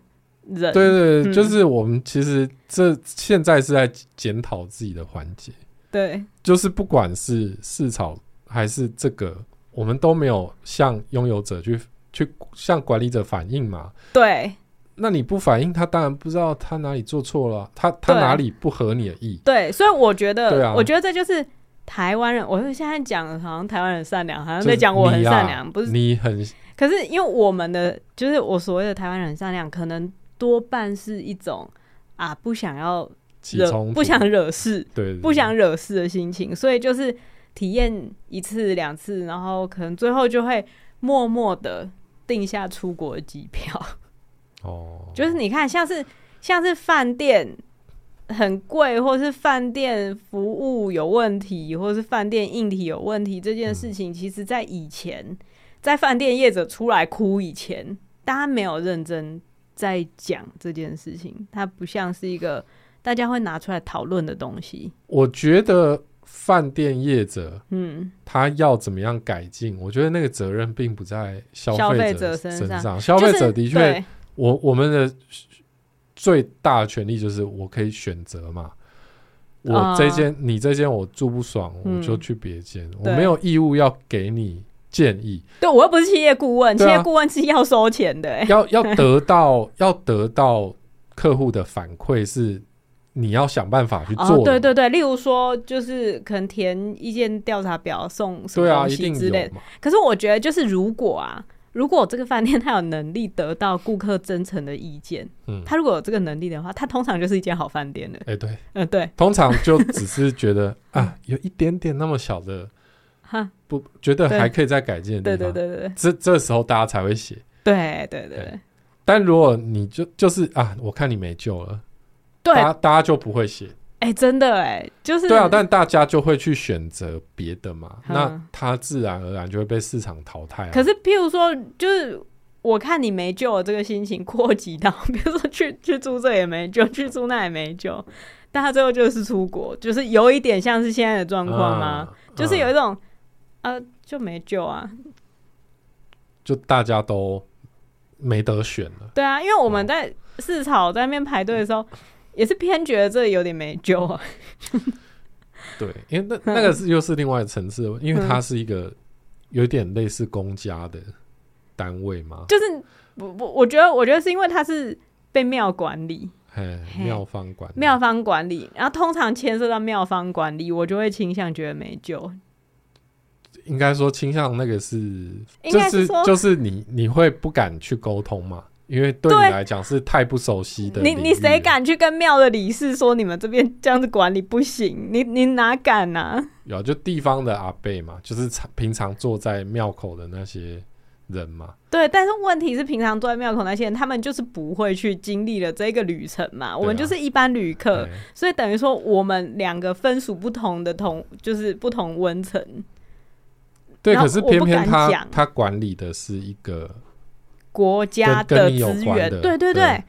人。对对对，嗯、就是我们其实这现在是在检讨自己的环节。对，就是不管是市场还是这个，我们都没有向拥有者去去向管理者反映嘛。对，那你不反映，他当然不知道他哪里做错了，他他哪里不合你的意。对，所以我觉得，对啊，我觉得这就是台湾人。我现在讲好像台湾人善良，好像在讲我很善良，不是你很。可是因为我们的就是我所谓的台湾人善良，可能多半是一种啊，不想要。惹不想惹事，对，不想惹事的心情，所以就是体验一次两次，然后可能最后就会默默的定下出国的机票。哦，就是你看，像是像是饭店很贵，或是饭店服务有问题，或是饭店硬体有问题这件事情，其实在以前，在饭店业者出来哭以前，大家没有认真在讲这件事情，它不像是一个。大家会拿出来讨论的东西，我觉得饭店业者，嗯，他要怎么样改进？我觉得那个责任并不在消费者身上。消费者的确，我我们的最大的权利就是我可以选择嘛。我这间、uh, 你这间我住不爽，我就去别间，我没有义务要给你建议。对，我又不是企业顾问，啊、企业顾问是要收钱的、欸，要要得到要得到客户的反馈是。你要想办法去做。哦，对对对，例如说，就是可能填意见调查表送什么东西之类的。可是我觉得，就是如果啊，如果这个饭店他有能力得到顾客真诚的意见，嗯，他如果有这个能力的话，他通常就是一间好饭店了。哎，对，嗯，对，通常就只是觉得 啊，有一点点那么小的，哈，不觉得还可以再改进的地方。对对对对，这这时候大家才会写。对对对。但如果你就就是啊，我看你没救了。对，大家大家就不会写，哎、欸，真的哎、欸，就是对啊，但大家就会去选择别的嘛，嗯、那他自然而然就会被市场淘汰、啊。可是，譬如说，就是我看你没救了，这个心情扩及到，比如说去去住这也没救，去住那也没救，但他最后就是出国，就是有一点像是现在的状况吗？嗯、就是有一种啊、呃，就没救啊，就大家都没得选了。对啊，因为我们在市场在那边排队的时候。嗯也是偏觉得这有点没救啊。对，因为那那个是又是另外的层次，因为它是一个有点类似公家的单位嘛。就是我我我觉得我觉得是因为它是被庙管理，嘿，庙方管理，庙方管理，然后通常牵涉到庙方管理，我就会倾向觉得没救。应该说倾向那个是，就是就是你你会不敢去沟通嘛？因为对你来讲是太不熟悉的，你你谁敢去跟庙的理事说你们这边这样子管理不行？你你哪敢呢、啊？有就地方的阿贝嘛，就是平常坐在庙口的那些人嘛。对，但是问题是平常坐在庙口那些人，他们就是不会去经历了这个旅程嘛。啊、我们就是一般旅客，所以等于说我们两个分属不同的同，就是不同温层。对，可是偏偏他他管理的是一个。国家的资源，对对对，对，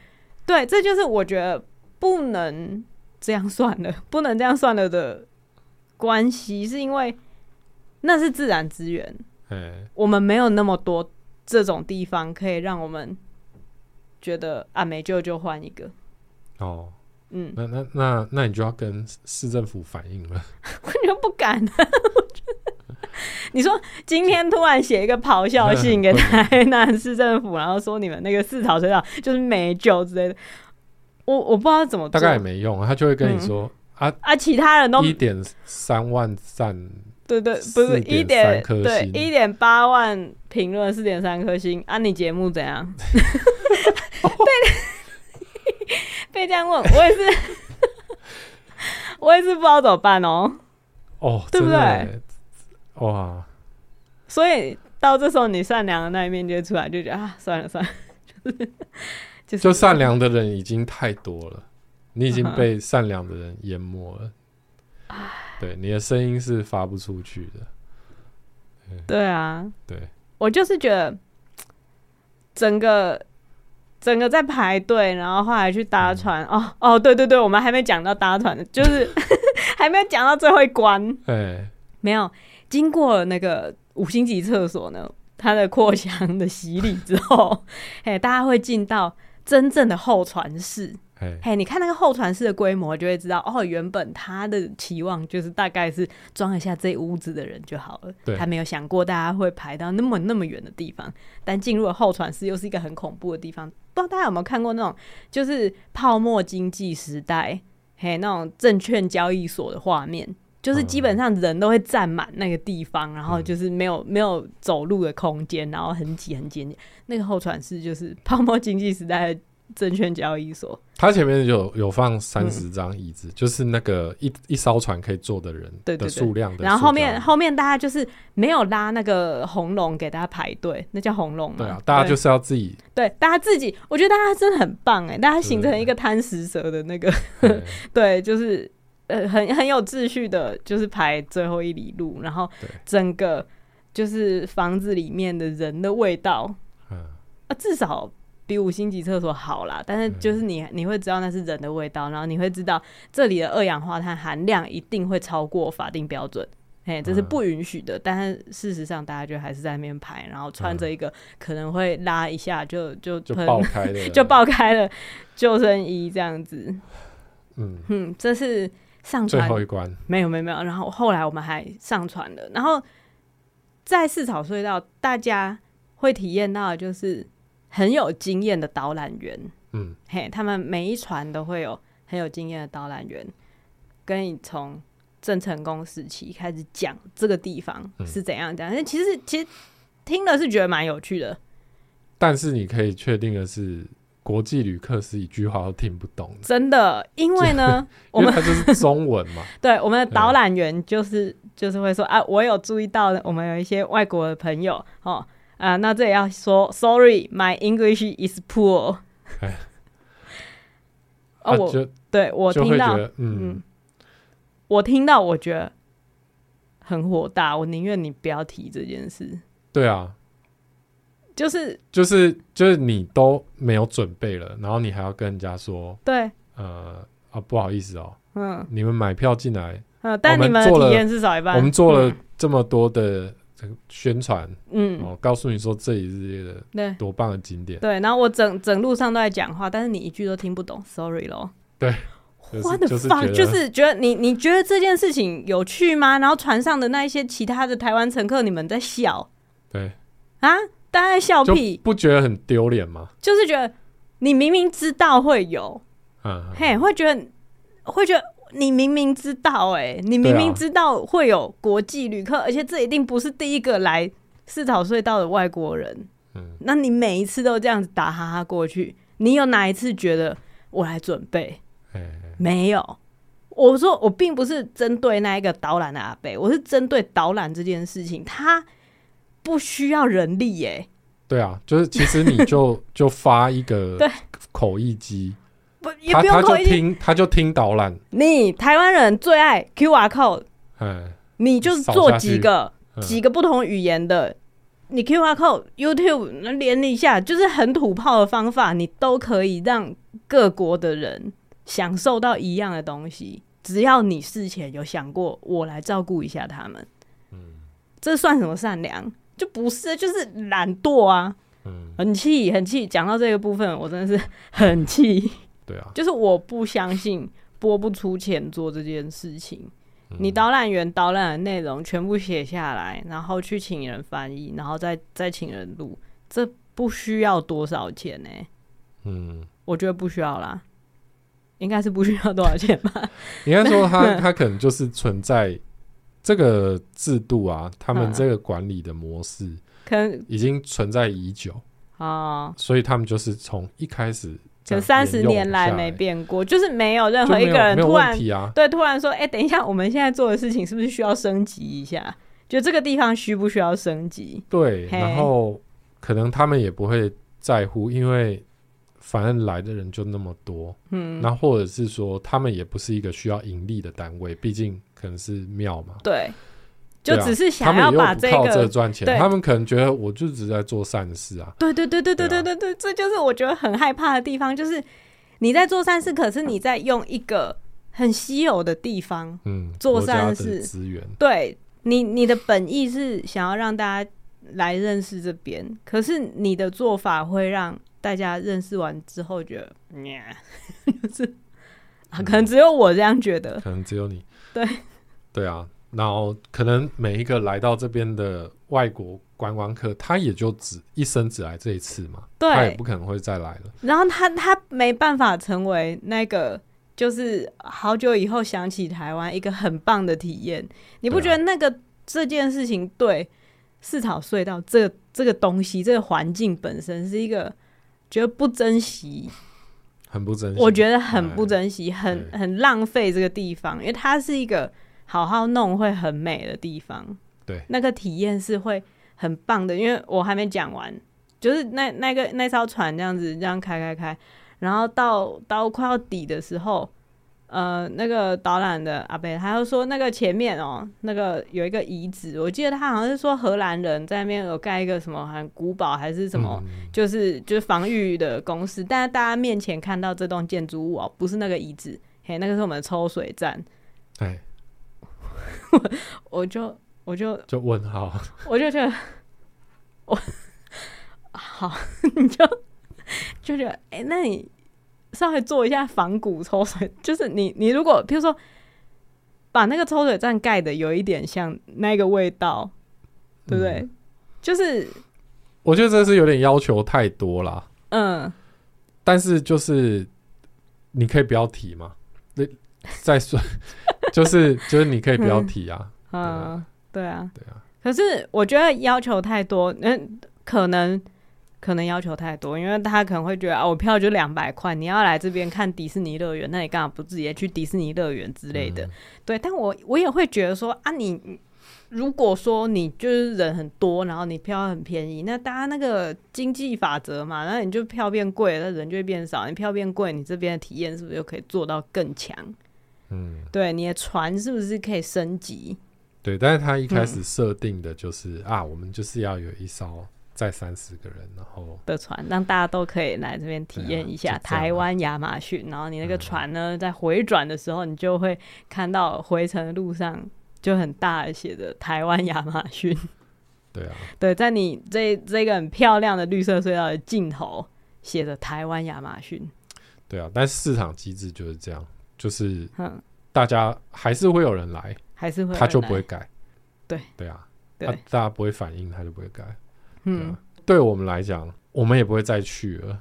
对，这就是我觉得不能这样算了，不能这样算了的关系，是因为那是自然资源，我们没有那么多这种地方可以让我们觉得啊没救就换一个。哦，嗯，那那那那你就要跟市政府反映了，我就不敢了。你说今天突然写一个咆哮信给 台南市政府，然后说你们那个四草水草就是没救之类的，我我不知道怎么做，大概也没用，他就会跟你说、嗯、啊啊，其他人都一点三万赞，对对，不是一点对一点八万评论，四点三颗星。啊，你节目怎样？被被这样问，我也是，我也是不知道怎么办哦，哦，对不对？哇！所以到这时候，你善良的那一面就出来，就觉得啊，算了算了，就是就是，就善良的人已经太多了，你已经 被善良的人淹没了。啊、对，你的声音是发不出去的。对啊，对，我就是觉得整个整个在排队，然后后来去搭船。嗯、哦哦，对对对，我们还没讲到搭船的，就是 还没有讲到最后一关。对，没有。经过那个五星级厕所呢，它的扩墙的洗礼之后，哎，大家会进到真正的候船室。哎，你看那个候船室的规模，就会知道哦，原本他的期望就是大概是装一下这屋子的人就好了。对，他没有想过大家会排到那么那么远的地方。但进入了候船室，又是一个很恐怖的地方。不知道大家有没有看过那种，就是泡沫经济时代，嘿，那种证券交易所的画面。就是基本上人都会占满那个地方，嗯、然后就是没有没有走路的空间，然后很挤很挤。那个候船室就是泡沫经济时代的证券交易所。它前面有有放三十张椅子，嗯、就是那个一一艘船可以坐的人的数量的。然后后面后面大家就是没有拉那个红龙给大家排队，那叫红龙嘛。对啊，大家就是要自己。对，大家自己，我觉得大家真的很棒哎，大家形成一个贪食蛇的那个，对，就是。呃，很很有秩序的，就是排最后一里路，然后整个就是房子里面的人的味道，嗯、啊，至少比五星级厕所好啦。但是就是你你会知道那是人的味道，然后你会知道这里的二氧化碳含量一定会超过法定标准，嘿，这是不允许的。嗯、但是事实上，大家就还是在那边排，然后穿着一个可能会拉一下就就就爆开了，就爆开了救生衣这样子，嗯嗯，这是。上传最后一关。没有没有没有，然后后来我们还上传了，然后在四草隧道，大家会体验到的就是很有经验的导览员，嗯，嘿，他们每一船都会有很有经验的导览员，跟你从郑成功时期开始讲这个地方是怎样讲，因为其实其实听了是觉得蛮有趣的，但是你可以确定的是。国际旅客是一句话都听不懂，真的，因为呢，我们它就是中文嘛。对，我们的导览员就是就是会说啊，我有注意到我们有一些外国的朋友哦啊，那这也要说，Sorry，my English is poor。哦，我对我听到，嗯，嗯，我听到，我觉得很火大，我宁愿你不要提这件事。对啊。就是就是就是你都没有准备了，然后你还要跟人家说，对，呃啊不好意思哦，嗯，你们买票进来，嗯，但你们的体验是少一半，我们做了这么多的这个宣传，嗯，哦，告诉你说这里是多棒的景点，对，然后我整整路上都在讲话，但是你一句都听不懂，sorry 咯，对，我的放，就是觉得你你觉得这件事情有趣吗？然后船上的那一些其他的台湾乘客，你们在笑，对，啊。大家在笑屁，不觉得很丢脸吗？就是觉得你明明知道会有，嗯，嘿，会觉得会觉得你明明知道、欸，哎，你明明知道会有国际旅客，而且这一定不是第一个来四草隧道的外国人，嗯，那你每一次都这样子打哈哈过去，你有哪一次觉得我来准备？嘿嘿没有，我说我并不是针对那一个导览的阿贝，我是针对导览这件事情，他。不需要人力耶、欸，对啊，就是其实你就 就发一个口译机，不也不用口译机，他就听他就听导览。你台湾人最爱 QR code，嗯，你就是做几个几个不同语言的，你 QR code YouTube 能连一下，就是很土炮的方法，你都可以让各国的人享受到一样的东西，只要你事前有想过，我来照顾一下他们，嗯，这算什么善良？就不是，就是懒惰啊，嗯，很气，很气。讲到这个部分，我真的是很气。对啊，就是我不相信拨不出钱做这件事情。嗯、你导览员导览的内容全部写下来，然后去请人翻译，然后再再请人录，这不需要多少钱呢、欸？嗯，我觉得不需要啦，应该是不需要多少钱吧？应该说他，他 他可能就是存在。这个制度啊，他们这个管理的模式，可能已经存在已久啊，所以他们就是从一开始，就三十年来没变过，就是没有任何一个人突然对突然说，哎，等一下，我们现在做的事情是不是需要升级一下？就这个地方需不需要升级？对，然后可能他们也不会在乎，因为反正来的人就那么多，嗯，那或者是说，他们也不是一个需要盈利的单位，毕竟。可能是庙嘛？对，就只是想要把这个赚钱。他们可能觉得我就只是在做善事啊。对对对对对对对对，这就是我觉得很害怕的地方，就是你在做善事，可是你在用一个很稀有的地方，嗯，做善事资源。对你，你的本意是想要让大家来认识这边，可是你的做法会让大家认识完之后觉得，就是啊，可能只有我这样觉得，可能只有你。对，对啊，然后可能每一个来到这边的外国观光客，他也就只一生只来这一次嘛，对，他也不可能会再来了。然后他他没办法成为那个，就是好久以后想起台湾一个很棒的体验。你不觉得那个这件事情对市草隧道这个这个东西这个环境本身是一个觉得不珍惜？很不珍惜，我觉得很不珍惜，哎、很很浪费这个地方，因为它是一个好好弄会很美的地方。对，那个体验是会很棒的。因为我还没讲完，就是那那个那艘船这样子这样开开开，然后到到快要底的时候。呃，那个导览的阿贝，他就说那个前面哦，那个有一个遗址，我记得他好像是说荷兰人在那边有盖一个什么很古堡还是什么，嗯、就是就是防御的公司，但是大家面前看到这栋建筑物哦，不是那个遗址，嘿，那个是我们的抽水站。哎，我就我就就问号，我就觉得我 好，你就就觉得哎、欸，那你。稍微做一下仿古抽水，就是你你如果比如说把那个抽水站盖的有一点像那个味道，对不对？嗯、就是我觉得这是有点要求太多了。嗯，但是就是你可以不要提嘛，那再说 就是就是你可以不要提啊。嗯，对啊，对啊。可是我觉得要求太多，嗯，可能。可能要求太多，因为他可能会觉得啊，我票就两百块，你要来这边看迪士尼乐园，那你干嘛不直接去迪士尼乐园之类的？嗯、对，但我我也会觉得说啊，你如果说你就是人很多，然后你票很便宜，那大家那个经济法则嘛，那你就票变贵，那人就会变少，你票变贵，你这边的体验是不是就可以做到更强？嗯，对，你的船是不是可以升级？对，但是他一开始设定的就是、嗯、啊，我们就是要有一艘。再三十个人，然后的船，让大家都可以来这边体验一下台湾亚马逊。然后你那个船呢，在回转的时候，你就会看到回程的路上就很大写着台湾亚马逊。对啊，对，在你这这个很漂亮的绿色隧道的尽头写着台湾亚马逊。对啊，但市场机制就是这样，就是大家还是会有人来，还是会他就不会改。对对啊，他，大家不会反应，他就不会改。嗯，对我们来讲，我们也不会再去了。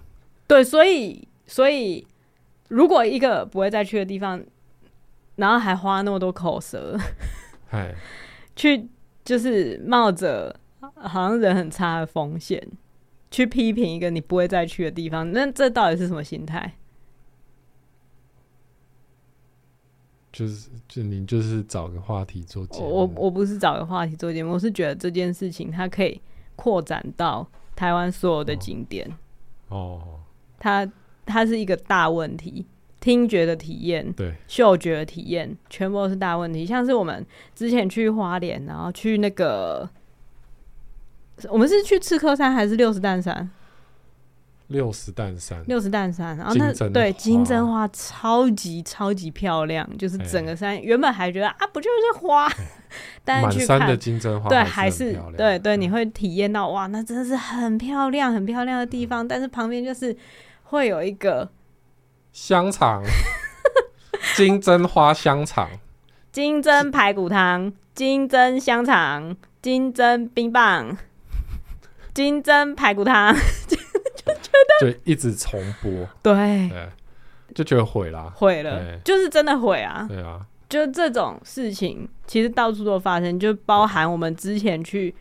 对，所以，所以，如果一个不会再去的地方，然后还花那么多口舌，哎，去就是冒着好像人很差的风险，去批评一个你不会再去的地方，那这到底是什么心态？就是，就你就是找个话题做节目。我我不是找个话题做节目，我是觉得这件事情它可以。扩展到台湾所有的景点哦，它它是一个大问题，听觉的体验，对，嗅觉的体验，全部都是大问题。像是我们之前去花莲，然后去那个，我们是去赤科山还是六十担山？六十担山，六十担山，然后那对金针花超级超级漂亮，就是整个山、欸、原本还觉得啊，不就是花，欸、但是去看的金针花对还是对对，你会体验到哇，那真的是很漂亮很漂亮的地方，嗯、但是旁边就是会有一个香肠，金针花香肠，金针排骨汤，金针香肠，金针冰棒，金针排骨汤。就一直重播，对，对，就觉得毁了，毁了，就是真的毁啊！对啊，就这种事情其实到处都发生，就包含我们之前去，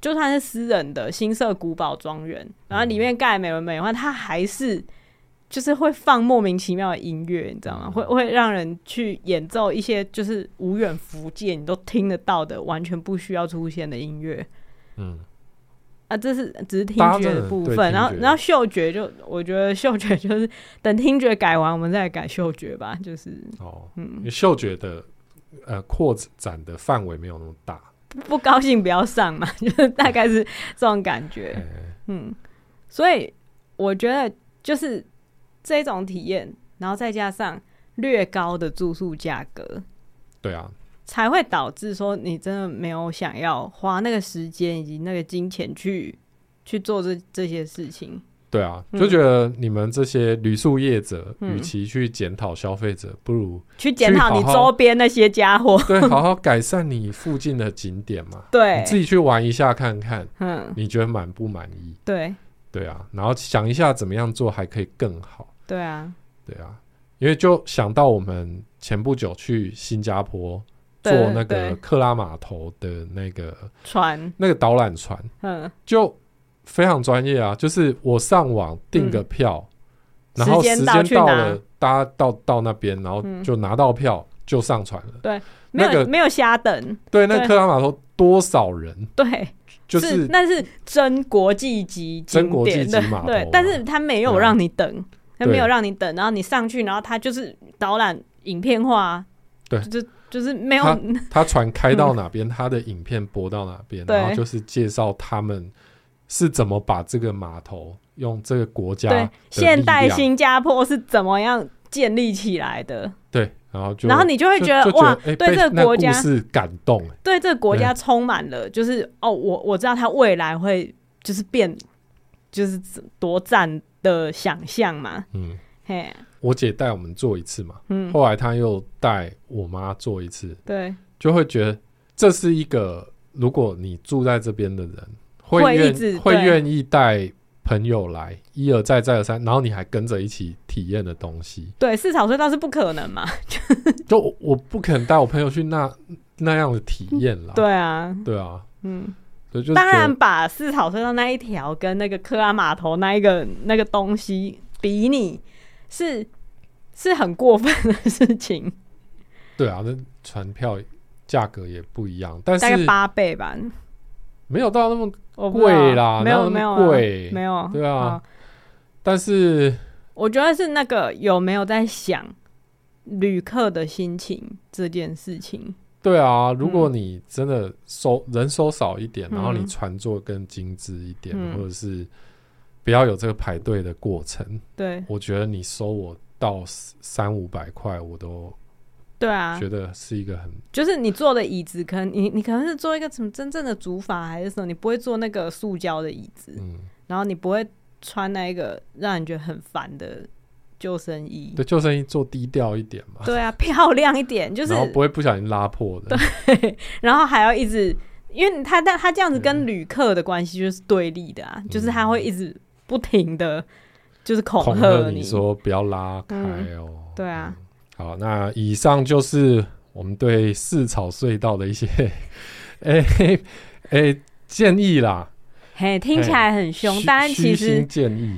就算是私人的新设古堡庄园，然后里面盖美轮美奂，它还是就是会放莫名其妙的音乐，你知道吗？会会让人去演奏一些就是无远弗届你都听得到的，完全不需要出现的音乐，嗯。啊，这是只是听觉的部分，然后然后嗅觉就，我觉得嗅觉就是 等听觉改完，我们再改嗅觉吧。就是哦，嗯，嗅觉的呃扩展的范围没有那么大，不，不高兴不要上嘛，就是大概是这种感觉。嗯，所以我觉得就是这种体验，然后再加上略高的住宿价格，对啊。才会导致说你真的没有想要花那个时间以及那个金钱去去做这这些事情。对啊，就觉得你们这些旅宿业者，与、嗯、其去检讨消费者，不如去检讨你周边那些家伙。对，好好改善你附近的景点嘛。对，你自己去玩一下看看，嗯，你觉得满不满意？对，对啊，然后想一下怎么样做还可以更好。对啊，对啊，因为就想到我们前不久去新加坡。做那个克拉码头的那个船，那个导览船，嗯，就非常专业啊。就是我上网订个票，然后时间到了，大家到到那边，然后就拿到票就上船了。对，那个没有瞎等。对，那克拉码头多少人？对，就是那是真国际级，真国际级码头。对，但是他没有让你等，他没有让你等，然后你上去，然后他就是导览影片化，对，就。就是没有他，他船开到哪边，嗯、他的影片播到哪边，然后就是介绍他们是怎么把这个码头用这个国家对现代新加坡是怎么样建立起来的。对，然后就然后你就会觉得，哇，欸、对这个国家是感动，对这个国家充满了，就是哦，我我知道他未来会就是变，就是多赞的想象嘛。嗯。嘿，我姐带我们做一次嘛，嗯，后来她又带我妈做一次，对，就会觉得这是一个，如果你住在这边的人，会愿会愿意带朋友来一而再再而三，然后你还跟着一起体验的东西，对，四草隧道是不可能嘛，就我不可能带我朋友去那那样的体验啦，对啊，对啊，嗯。当然，把四草隧道那一条跟那个克拉码头那一个那个东西比拟，是是很过分的事情。对啊，那船票价格也不一样，但是大概八倍吧，没有到那么贵啦，没有没有贵，没有对啊。但是我觉得是那个有没有在想旅客的心情这件事情。对啊，如果你真的收、嗯、人收少一点，然后你船做更精致一点，嗯、或者是不要有这个排队的过程，对，我觉得你收我到三五百块，我都对啊，觉得是一个很就是你坐的椅子，可能你你可能是坐一个什么真正的竹筏还是什么，你不会坐那个塑胶的椅子，嗯，然后你不会穿那个让人觉得很烦的。救生衣，对，救生衣做低调一点嘛。对啊，漂亮一点，就是然后不会不小心拉破的。对，然后还要一直，因为他但他这样子跟旅客的关系就是对立的啊，嗯、就是他会一直不停的，就是恐吓你，你说不要拉开哦。嗯、对啊、嗯，好，那以上就是我们对四草隧道的一些 哎哎建议啦。嘿，听起来很凶，但其实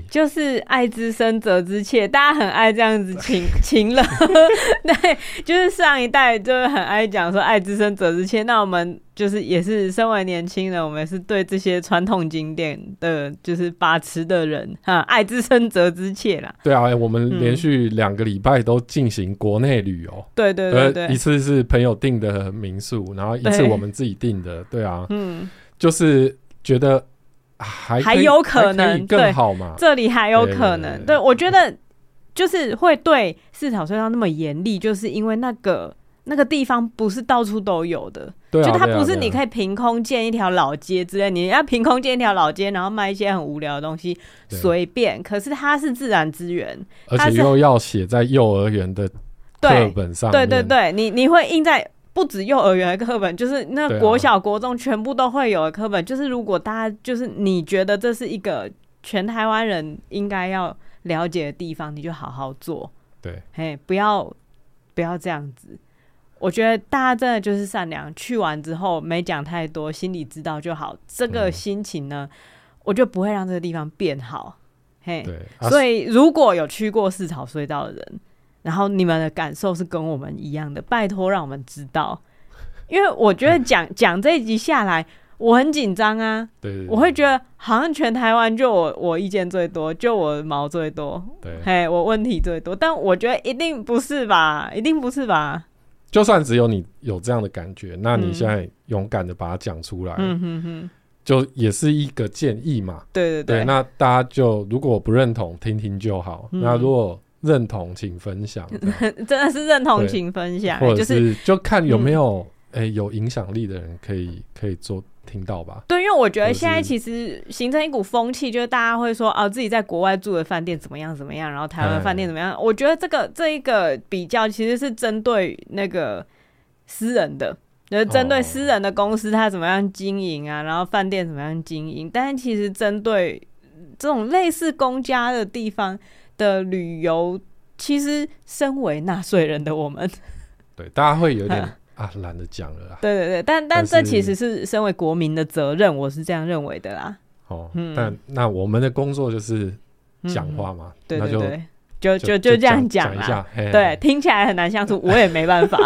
就是爱之深责之切，大家很爱这样子情情 了。对，就是上一代就是很爱讲说爱之深责之切，那我们就是也是身为年轻人，我们是对这些传统景点的，就是把持的人哈，爱之深责之切啦。对啊，我们连续两个礼拜都进行国内旅游，对对对对，一次是朋友订的民宿，然后一次我们自己订的，对啊，嗯，就是觉得。还还有可能更好嘛？这里还有可能。对，对，我觉得就是会对四草隧道那么严厉，就是因为那个那个地方不是到处都有的。就它不是你可以凭空建一条老街之类，你要凭空建一条老街，然后卖一些很无聊的东西，随便。可是它是自然资源，而且又要写在幼儿园的课本上。对对对，你你会印在。不止幼儿园的课本，就是那国小、国中全部都会有的课本。啊、就是如果大家就是你觉得这是一个全台湾人应该要了解的地方，你就好好做。对，嘿，不要不要这样子。我觉得大家真的就是善良，去完之后没讲太多，心里知道就好。这个心情呢，嗯、我就不会让这个地方变好。嘿，对啊、所以如果有去过四草隧道的人。然后你们的感受是跟我们一样的，拜托让我们知道，因为我觉得讲 讲这一集下来，我很紧张啊。对，我会觉得好像全台湾就我我意见最多，就我毛最多，对，嘿，我问题最多。但我觉得一定不是吧？一定不是吧？就算只有你有这样的感觉，那你现在勇敢的把它讲出来，嗯哼哼，就也是一个建议嘛。对对对，对，那大家就如果不认同，听听就好。嗯、那如果认同请分享，真的是认同请分享，或者是就看有没有哎有影响力的人可以可以做听到吧。对，因为我觉得现在其实形成一股风气，就是大家会说哦，自己在国外住的饭店怎么样怎么样，然后台湾饭店怎么样。我觉得这个这一个比较其实是针对那个私人的，就是针对私人的公司他怎么样经营啊，然后饭店怎么样经营。但是其实针对这种类似公家的地方。的旅游，其实身为纳税人的我们，对大家会有点 啊懒得讲了啦。对对对，但但这其实是身为国民的责任，我是这样认为的啦。哦，嗯，但那我们的工作就是讲话嘛，对对对，就就就这样讲一下。对，听起来很难相处，我也没办法。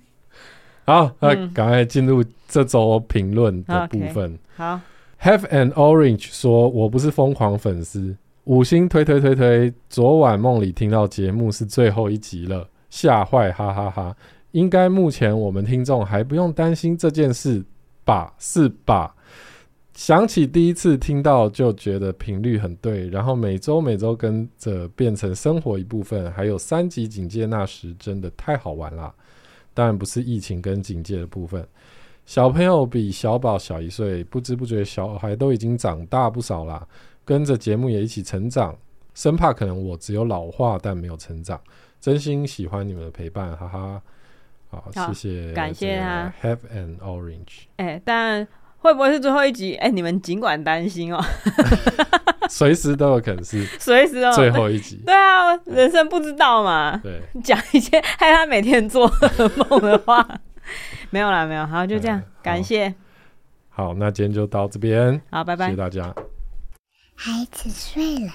好，那赶快进入这周评论的部分。好，Have an orange 说：“我不是疯狂粉丝。”五星推推推推！昨晚梦里听到节目是最后一集了，吓坏哈哈哈！应该目前我们听众还不用担心这件事吧？是吧？想起第一次听到就觉得频率很对，然后每周每周跟着变成生活一部分，还有三级警戒那时真的太好玩了。当然不是疫情跟警戒的部分，小朋友比小宝小一岁，不知不觉小孩都已经长大不少啦。跟着节目也一起成长，生怕可能我只有老化但没有成长，真心喜欢你们的陪伴，哈哈。好，谢谢，感谢他。Have an orange。哎，但会不会是最后一集？哎，你们尽管担心哦，随时都有可能是，随时哦，最后一集。对啊，人生不知道嘛。对，讲一些害他每天做噩梦的话，没有啦，没有。好，就这样，感谢。好，那今天就到这边。好，拜拜，谢谢大家。孩子睡了。